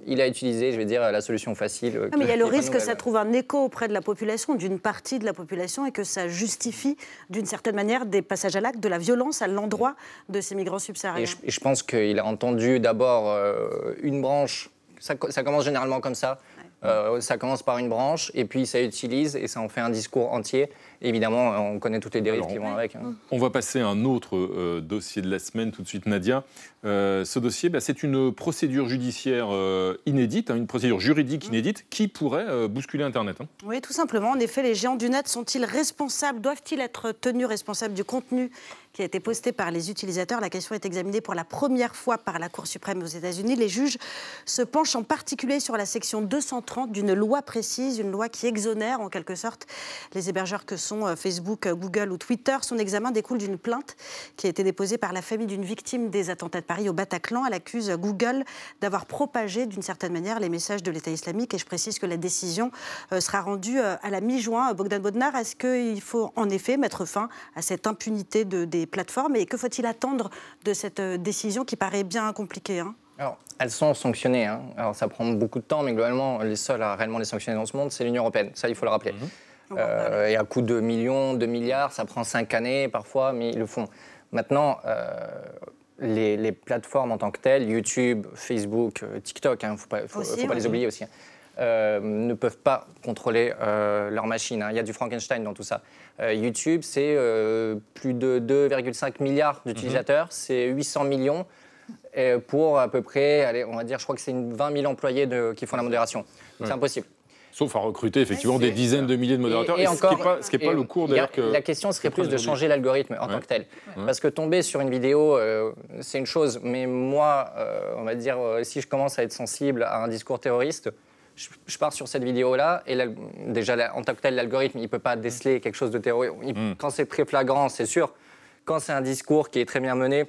il a utilisé, je vais dire, la solution facile. euh, Non, mais il y a le risque que ça trouve un écho auprès de la population, d'une partie de la population, et que ça justifie d'une certaine manière des passages à l'acte, de la violence à l'endroit de ces migrants subsahariens. Et je, et je pense qu'il a entendu d'abord euh, une branche. Ça, co- ça commence généralement comme ça. Euh, ça commence par une branche et puis ça utilise et ça en fait un discours entier. Évidemment, on connaît toutes les dérives Alors, qui vont avec. hein. On va passer à un autre euh, dossier de la semaine tout de suite, Nadia. Euh, ce dossier, bah, c'est une procédure judiciaire euh, inédite, hein, une procédure juridique inédite qui pourrait euh, bousculer Internet. hein. Oui, tout simplement. En effet, les géants du net sont-ils responsables, doivent-ils être tenus responsables du contenu qui a été posté par les utilisateurs? La question est examinée pour la première fois par la Cour suprême aux États-Unis. Les juges se penchent en particulier sur la section 230 d'une loi précise, une loi qui exonère en quelque sorte les hébergeurs que sont Facebook, Google ou Twitter. Son examen découle d'une plainte qui a été déposée par la famille d'une victime des attentats Paris au Bataclan. Elle accuse Google d'avoir propagé d'une certaine manière les messages de l'État islamique. Et je précise que la décision euh, sera rendue euh, à la mi-juin. Bogdan Bodnar, est-ce qu'il faut en effet mettre fin à cette impunité de- des plateformes? Et que faut-il attendre de cette euh, décision qui paraît bien compliquée hein? Alors, elles sont sanctionnées. hein. Alors, ça prend beaucoup de temps, mais globalement, les seuls à réellement les sanctionner dans ce monde, c'est l'Union européenne. Ça, il faut le rappeler. Euh, et à coût de millions, de milliards, ça prend cinq années parfois, mais ils le font. Maintenant, euh, les, les plateformes en tant que telles, YouTube, Facebook, euh, TikTok, il ne faut pas, faut, Aussi, faut pas oui. les oublier aussi, hein, euh, ne peuvent pas contrôler euh, leur machine. hein. Il y a du Frankenstein dans tout ça. Euh, YouTube, c'est euh, plus de 2,5 milliards d'utilisateurs, c'est 800 millions pour à peu près, allez, on va dire, je crois que c'est une 20 000 employés de- qui font la modération. Ouais. C'est impossible. Sauf à recruter effectivement des dizaines de milliers de modérateurs. Et- et Et ce qui n'est encore- pas, ce qui est pas et le cours d'ailleurs que. La question serait plus de changer l'algorithme en Ouais. tant que tel. Ouais. Parce que tomber sur une vidéo, euh, c'est une chose, mais moi, euh, on va dire, euh, si je commence à être sensible à un discours terroriste, je, je pars sur cette vidéo-là, et déjà, en tant que tel, l'algorithme, il ne peut pas déceler quelque chose de terroriste. Il- Mm. Quand c'est très flagrant, c'est sûr. Quand c'est un discours qui est très bien mené,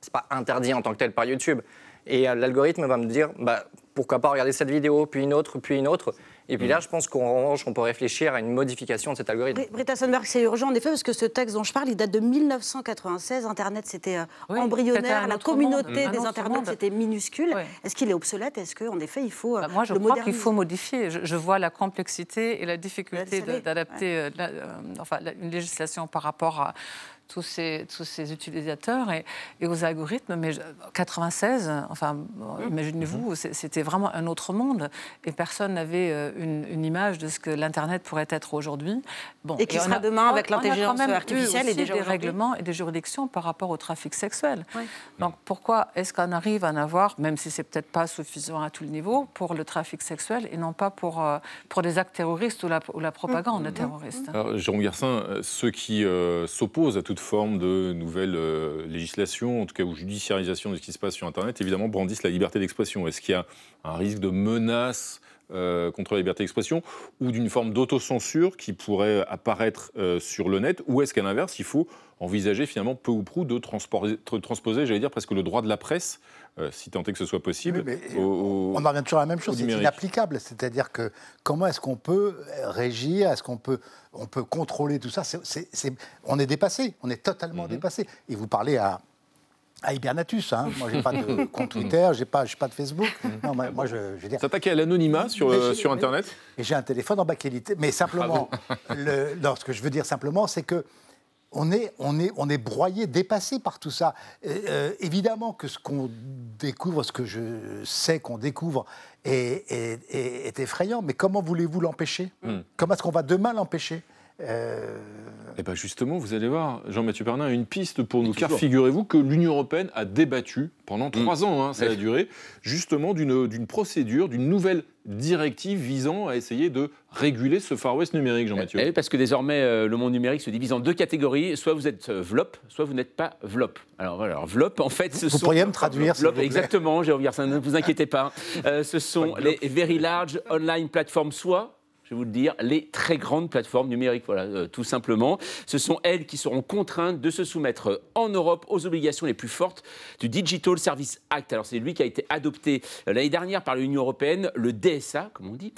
c'est pas interdit en tant que tel par YouTube. Et l'algorithme va me dire, bah, pourquoi pas regarder cette vidéo, puis une autre, puis une autre. Et Mm. puis là, je pense qu'en revanche, on peut réfléchir à une modification de cet algorithme. Bri- Britta Sundberg, c'est urgent en effet parce que ce texte dont je parle, il date de 1996. Internet, c'était euh, Oui, embryonnaire. La communauté monde, des internautes, c'était minuscule. Est-ce qu'il est obsolète? Est-ce qu'en effet, il faut euh, Bah, moi, je le crois qu'il faut modifier. Je, je vois la complexité et la difficulté d'adapter euh, euh, enfin, une législation par rapport à tous ces, tous ces utilisateurs et, et aux algorithmes. Mais je- 96, enfin, Mmh. imaginez-vous, c'est- c'était vraiment un autre monde et personne n'avait euh, une, une image de ce que l'Internet pourrait être aujourd'hui. Bon, Et qui sera a- demain avec l'intelligence artificielle et déjà des règlements et des juridictions par rapport au trafic sexuel. Donc pourquoi est-ce qu'on arrive à en avoir, même si c'est peut-être pas suffisant à tout le niveau, pour le trafic sexuel et non pas pour, euh, pour des actes terroristes ou la, ou la propagande terroriste? Alors, Jérôme Garcin, euh, ceux qui euh, s'opposent à toute forme de nouvelle euh, législation, en tout cas ou judiciarisation de ce qui se passe sur Internet, évidemment brandissent la liberté d'expression. Est-ce qu'il y a un risque de menace euh, contre la liberté d'expression ou d'une forme d'autocensure qui pourrait apparaître euh, sur le net? Ou est-ce qu'à l'inverse, il faut envisager finalement peu ou prou de transposer, transposer j'allais dire, presque le droit de la presse, euh, si tant est que ce soit possible, au- On en revient toujours à la même chose, c'est inapplicable. C'est-à-dire que comment est-ce qu'on peut régir, est-ce qu'on peut, on peut contrôler tout ça? On est dépassé, on est totalement dépassé. Et vous parlez à, à Hibernatus, hein. moi j'ai pas de [laughs] compte Twitter, j'ai pas, pas de Facebook. Non, moi, moi, je, je veux dire. S'attaquer à l'anonymat sur, euh, sur Internet Et j'ai un téléphone en bas qualité. Mais simplement, le, non, ce que je veux dire simplement, c'est que on est, on, est, on est broyé, dépassé par tout ça. Euh, évidemment que ce qu'on découvre, ce que je sais qu'on découvre, est, est- est- est effrayant. Mais comment voulez-vous l'empêcher? Hmm. Comment est-ce qu'on va demain l'empêcher? Euh, Eh bien justement, vous allez voir, Jean-Mathieu Pernin a une piste pour nous, car figurez-vous que l'Union européenne a débattu pendant trois ans, hein, ça a duré, justement d'une d'une procédure, d'une nouvelle directive visant à essayer de réguler ce Far West numérique, Jean-Mathieu. Eh oui, parce que désormais, euh, le monde numérique se divise en deux catégories. Soit vous êtes euh, VLOP, soit vous n'êtes pas VLOP. Alors voilà, alors, VLOP, en fait, ce Vous sont... pourriez me traduire, VLOP, vous Exactement, Jérôme Garcin, ne vous inquiétez pas. Euh, ce sont les Very Large Online Platforms, soit je vais vous le dire, les très grandes plateformes numériques. Voilà, euh, tout simplement. Ce sont elles qui seront contraintes de se soumettre euh, en Europe aux obligations les plus fortes du Digital Service Act. Alors, c'est lui qui a été adopté euh, l'année dernière par l'Union européenne. Le DSA, comme on dit,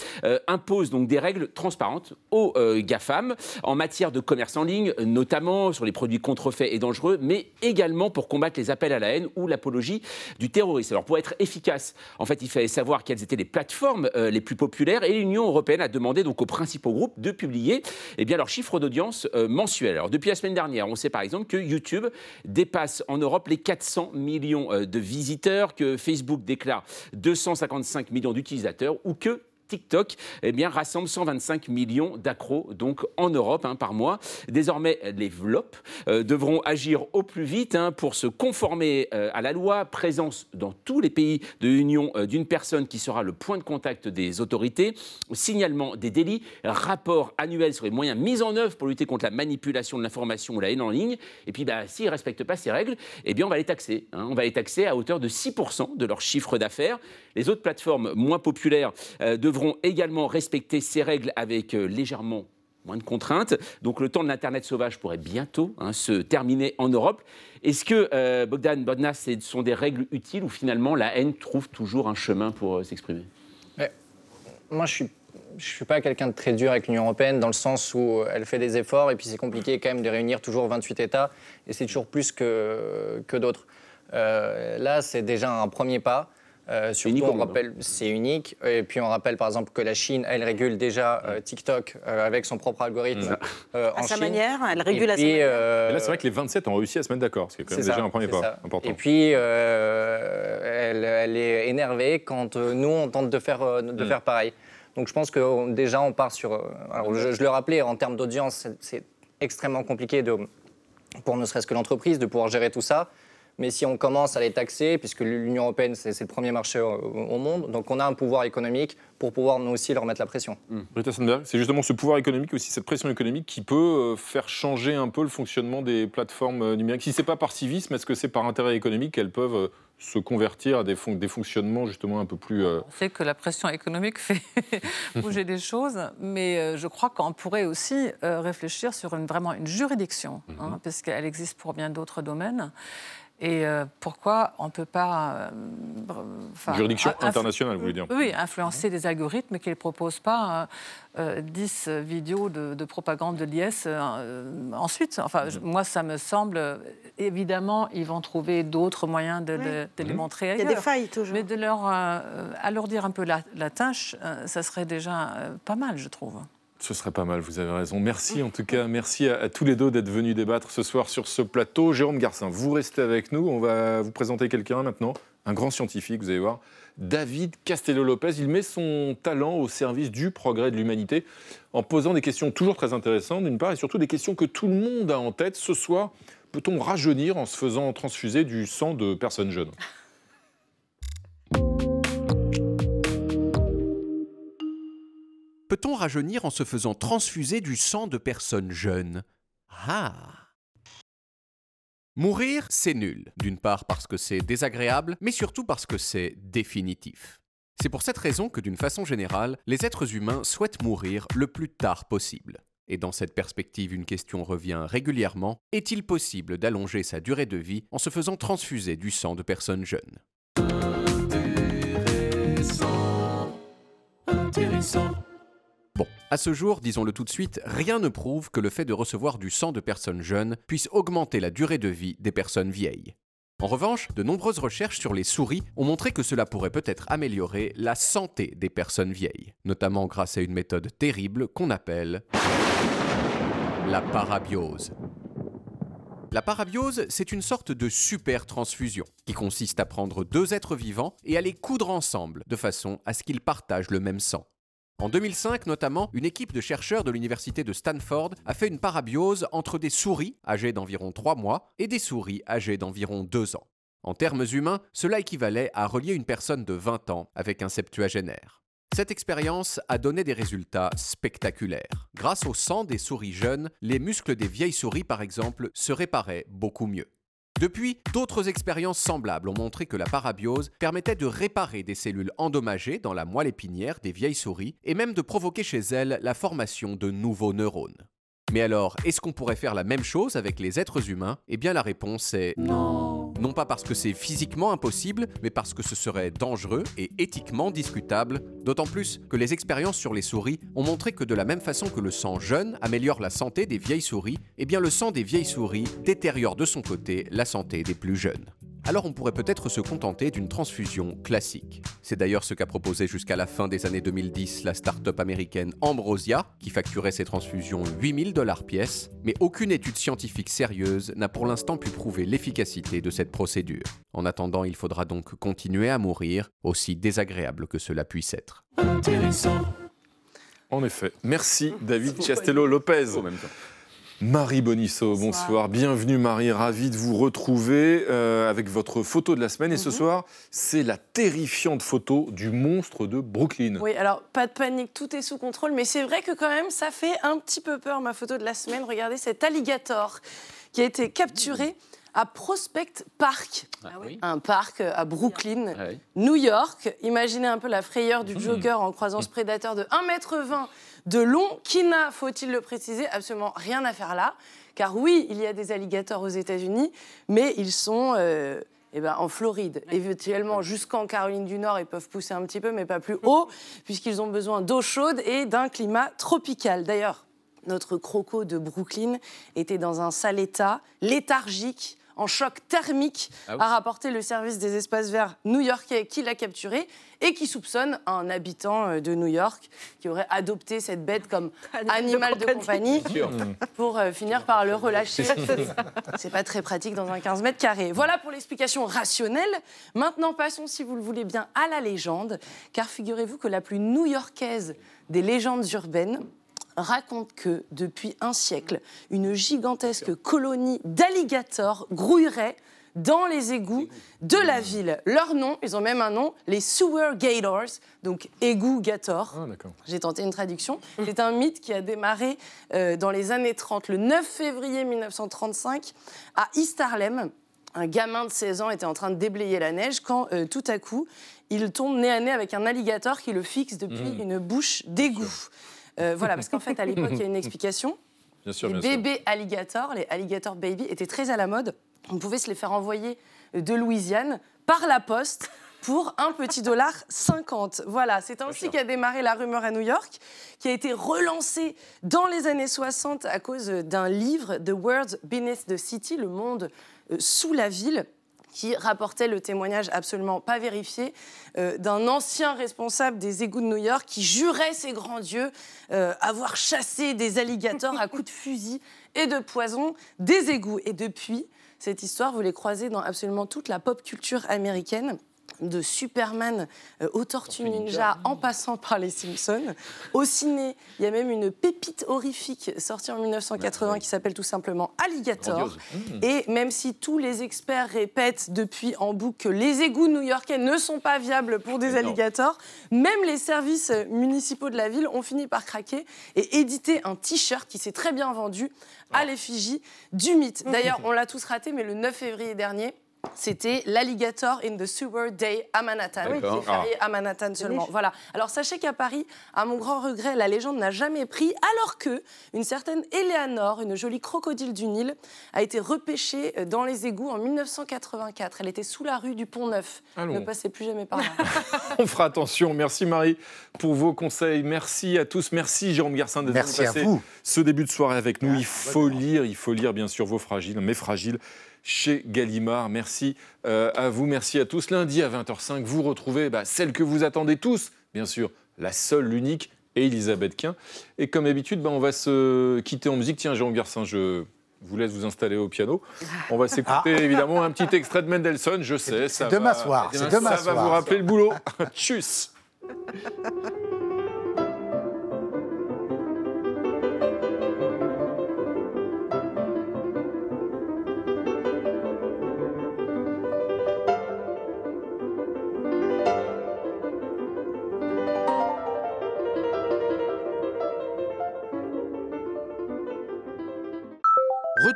impose donc des règles transparentes aux GAFAM en matière de commerce en ligne, notamment sur les produits contrefaits et dangereux, mais également pour combattre les appels à la haine ou l'apologie du terrorisme. Alors, pour être efficace, en fait, il fallait savoir quelles étaient les plateformes les plus populaires et l'Union européenne a demandé donc aux principaux groupes de publier eh bien, leurs chiffres d'audience euh, mensuels. Alors, depuis la semaine dernière, on sait par exemple que YouTube dépasse en Europe les 400 millions euh, de visiteurs, que Facebook déclare 255 millions d'utilisateurs ou que TikTok eh bien, rassemble 125 millions d'accros donc en Europe hein, par mois. Désormais, les VLOP euh, devront agir au plus vite hein, pour se conformer euh, à la loi. Présence dans tous les pays de l'Union euh, d'une personne qui sera le point de contact des autorités, signalement des délits, rapport annuel sur les moyens mis en œuvre pour lutter contre la manipulation de l'information ou la haine en ligne. Et puis, bah, s'ils ne respectent pas ces règles, eh bien, on va les taxer. Hein. On va les taxer à hauteur de 6% de leur chiffre d'affaires. Les autres plateformes moins populaires devront devront également respecter ces règles avec euh, légèrement moins de contraintes. Donc le temps de l'Internet sauvage pourrait bientôt hein, se terminer en Europe. Est-ce que, euh, Bogdan Bodnas, ce sont des règles utiles ou finalement la haine trouve toujours un chemin pour euh, s'exprimer? Moi, je suis suis pas quelqu'un de très dur avec l'Union européenne dans le sens où elle fait des efforts et puis c'est compliqué quand même de réunir toujours 28 États et c'est toujours plus que d'autres. là, c'est déjà un premier pas. Euh, surtout, on rappelle, c'est unique. Et puis, on rappelle par exemple que la Chine, elle régule déjà euh, TikTok euh, avec son propre algorithme. Euh, en à sa Chine. manière, elle régule à sa manière. Et là, c'est vrai que les 27 ont réussi à se mettre d'accord, ce qui est quand même C'est déjà ça, un premier pas ça. important. Et puis, euh, elle, elle est énervée quand euh, nous, on tente de faire, de Mm. faire pareil. Donc, je pense que déjà, on part sur. alors, je, je le rappelais, en termes d'audience, c'est- c'est extrêmement compliqué de, pour ne serait-ce que l'entreprise de pouvoir gérer tout ça. Mais si on commence à les taxer, puisque l'Union européenne, c'est c'est le premier marché au, au monde, donc on a un pouvoir économique pour pouvoir nous aussi leur mettre la pression. Britta Sandberg, c'est justement ce pouvoir économique, aussi cette pression économique qui peut euh, faire changer un peu le fonctionnement des plateformes euh, numériques. Si c'est pas par civisme, est-ce que c'est par intérêt économique qu'elles peuvent euh, se convertir à des, fon- des fonctionnements justement un peu plus... euh, On sait que la pression économique fait [laughs] bouger des choses, mais je crois qu'on pourrait aussi réfléchir sur une, vraiment une juridiction, hein, parce qu'elle existe pour bien d'autres domaines. Et euh, pourquoi on ne peut pas... euh, Juridiction internationale, vous voulez dire Oui, influencer des algorithmes qui ne proposent pas euh, euh, 10 vidéos de, de propagande de l'IS euh, euh, ensuite. Enfin, je- moi, ça me semble... euh, Évidemment, ils vont trouver d'autres moyens de, les montrer Il y a des failles, toujours. Mais de leur euh, alourdir un peu la, la tâche, euh, ça serait déjà euh, pas mal, je trouve. Ce serait pas mal, vous avez raison. Merci en tout cas, merci à, tous les deux d'être venus débattre ce soir sur ce plateau. Jérôme Garcin, vous restez avec nous. On va vous présenter quelqu'un maintenant, un grand scientifique, vous allez voir. David Castello-Lopez, il met son talent au service du progrès de l'humanité en posant des questions toujours très intéressantes d'une part et surtout des questions que tout le monde a en tête. Ce soir, peut-on rajeunir en se faisant transfuser du sang de personnes jeunes? Peut-on rajeunir en se faisant transfuser du sang de personnes jeunes? Ah Mourir, c'est nul. D'une part parce que c'est désagréable, mais surtout parce que c'est définitif. C'est pour cette raison que d'une façon générale, les êtres humains souhaitent mourir le plus tard possible. Et dans cette perspective, une question revient régulièrement. Est-il possible d'allonger sa durée de vie en se faisant transfuser du sang de personnes jeunes? Intéressant. Bon, à ce jour, disons-le tout de suite, rien ne prouve que le fait de recevoir du sang de personnes jeunes puisse augmenter la durée de vie des personnes vieilles. En revanche, de nombreuses recherches sur les souris ont montré que cela pourrait peut-être améliorer la santé des personnes vieilles, notamment grâce à une méthode terrible qu'on appelle la parabiose. La parabiose, c'est une sorte de super transfusion qui consiste à prendre deux êtres vivants et à les coudre ensemble de façon à ce qu'ils partagent le même sang. En 2005 notamment, une équipe de chercheurs de l'université de Stanford a fait une parabiose entre des souris âgées d'environ 3 mois et des souris âgées d'environ 2 ans. En termes humains, cela équivalait à relier une personne de 20 ans avec un septuagénaire. Cette expérience a donné des résultats spectaculaires. Grâce au sang des souris jeunes, les muscles des vieilles souris, par exemple, se réparaient beaucoup mieux. Depuis, d'autres expériences semblables ont montré que la parabiose permettait de réparer des cellules endommagées dans la moelle épinière des vieilles souris et même de provoquer chez elles la formation de nouveaux neurones. Mais alors, est-ce qu'on pourrait faire la même chose avec les êtres humains? Eh bien la réponse est non. Non pas parce que c'est physiquement impossible, mais parce que ce serait dangereux et éthiquement discutable, d'autant plus que les expériences sur les souris ont montré que de la même façon que le sang jeune améliore la santé des vieilles souris, eh bien le sang des vieilles souris détériore de son côté la santé des plus jeunes alors on pourrait peut-être se contenter d'une transfusion classique. C'est d'ailleurs ce qu'a proposé jusqu'à la fin des années 2010 la start-up américaine Ambrosia, qui facturait ses transfusions 8000 dollars pièce, mais aucune étude scientifique sérieuse n'a pour l'instant pu prouver l'efficacité de cette procédure. En attendant, il faudra donc continuer à mourir, aussi désagréable que cela puisse être. Intéressant. En effet. Merci David Chiastello-Lopez. Marie Bonisso, bonsoir. Bienvenue Marie, ravi de vous retrouver euh, avec votre photo de la semaine. Et ce Mhm. soir, c'est la terrifiante photo du monstre de Brooklyn. Oui, alors pas de panique, tout est sous contrôle, mais c'est vrai que quand même, ça fait un petit peu peur ma photo de la semaine. Regardez cet alligator qui a été capturé à Prospect Park, un parc à Brooklyn, New York. Imaginez un peu la frayeur du jogger en croisant ce prédateur de 1m20 de long qui n'a, faut-il le préciser, absolument rien à faire là. Car oui, il y a des alligators aux États-Unis, mais ils sont euh, eh ben, en Floride. Éventuellement, jusqu'en Caroline du Nord, ils peuvent pousser un petit peu, mais pas plus haut, puisqu'ils ont besoin d'eau chaude et d'un climat tropical. D'ailleurs, notre croco de Brooklyn était dans un sale état, léthargique, en choc thermique, Ah oui. a rapporté le service des espaces verts new-yorkais qui l'a capturé et qui soupçonne un habitant euh, de New York qui aurait adopté cette bête comme [laughs] animal de compagnie sûr. pour euh, finir par le relâcher. C'est pas très pratique dans un 15 mètres carrés. Voilà pour l'explication rationnelle. Maintenant, passons, si vous le voulez bien, à la légende, car figurez-vous que la plus new-yorkaise des légendes urbaines raconte que, depuis un siècle, une gigantesque colonie d'alligators grouillerait dans les égouts de la ville. Leur nom, ils ont même un nom, les Sewer Gators, donc égouts gators. J'ai tenté une traduction. C'est un mythe qui a démarré euh, dans les années 30, le 9 février 1935, à East Harlem. Un gamin de 16 ans était en train de déblayer la neige quand, euh, tout à coup, il tombe nez à nez avec un alligator qui le fixe depuis Mhm. une bouche d'égout. Euh, voilà, parce qu'en fait, à l'époque, il y a une explication. [laughs] Bien sûr, les bien sûr. bébés alligators, les alligator baby, étaient très à la mode. On pouvait se les faire envoyer de Louisiane par la poste pour un petit dollar 50. Voilà, c'est ainsi qu'a démarré la rumeur à New York, qui a été relancée dans les années 60 à cause d'un livre, The World Beneath the City, le monde euh, sous la ville qui rapportait le témoignage absolument pas vérifié euh, d'un ancien responsable des égouts de New York qui jurait ses grands dieux euh, avoir chassé des alligators à coups de fusil et de poison des égouts. Et depuis, cette histoire, vous les croisez dans absolument toute la pop culture américaine de Superman euh, aux Tortues Ninja en passant par les Simpsons. Au ciné, il y a même une pépite horrifique sortie en 1980 qui s'appelle tout simplement Alligator. Mmh. Et même si tous les experts répètent depuis en boucle que les égouts new-yorkais ne sont pas viables pour des alligators, même les services municipaux de la ville ont fini par craquer et éditer un t-shirt qui s'est très bien vendu à l'effigie du mythe. D'ailleurs, on l'a tous raté, mais le 9 février dernier, c'était l'Alligator in the Sewer Day à Manhattan. D'accord. C'est férié Ah. à Manhattan seulement. Voilà. Alors sachez qu'à Paris, à mon grand regret, la légende n'a jamais pris, alors que une certaine Eleanor, une jolie crocodile du Nil, a été repêchée dans les égouts en 1984. Elle était sous la rue du Pont Neuf. Allons. Ne passez plus jamais par là. [laughs] On fera attention. Merci Marie pour vos conseils. Merci à tous. Merci Jérôme Garcin d'être vous. ce début de soirée avec nous. Il faut lire, il faut lire bien sûr vos fragiles, mais fragiles chez Gallimard. Merci euh, à vous, merci à tous. Lundi à 20h05, vous retrouvez bah, celle que vous attendez tous, bien sûr, la seule, l'unique, Elisabeth Quint. Et comme d'habitude, bah, on va se quitter en musique. Tiens, Jérôme Garcin, je vous laisse vous installer au piano. On va s'écouter évidemment un petit extrait de Mendelssohn, je sais. ça demain va- soir, c'est Ça demain va vous rappeler le boulot. [laughs] Tchuss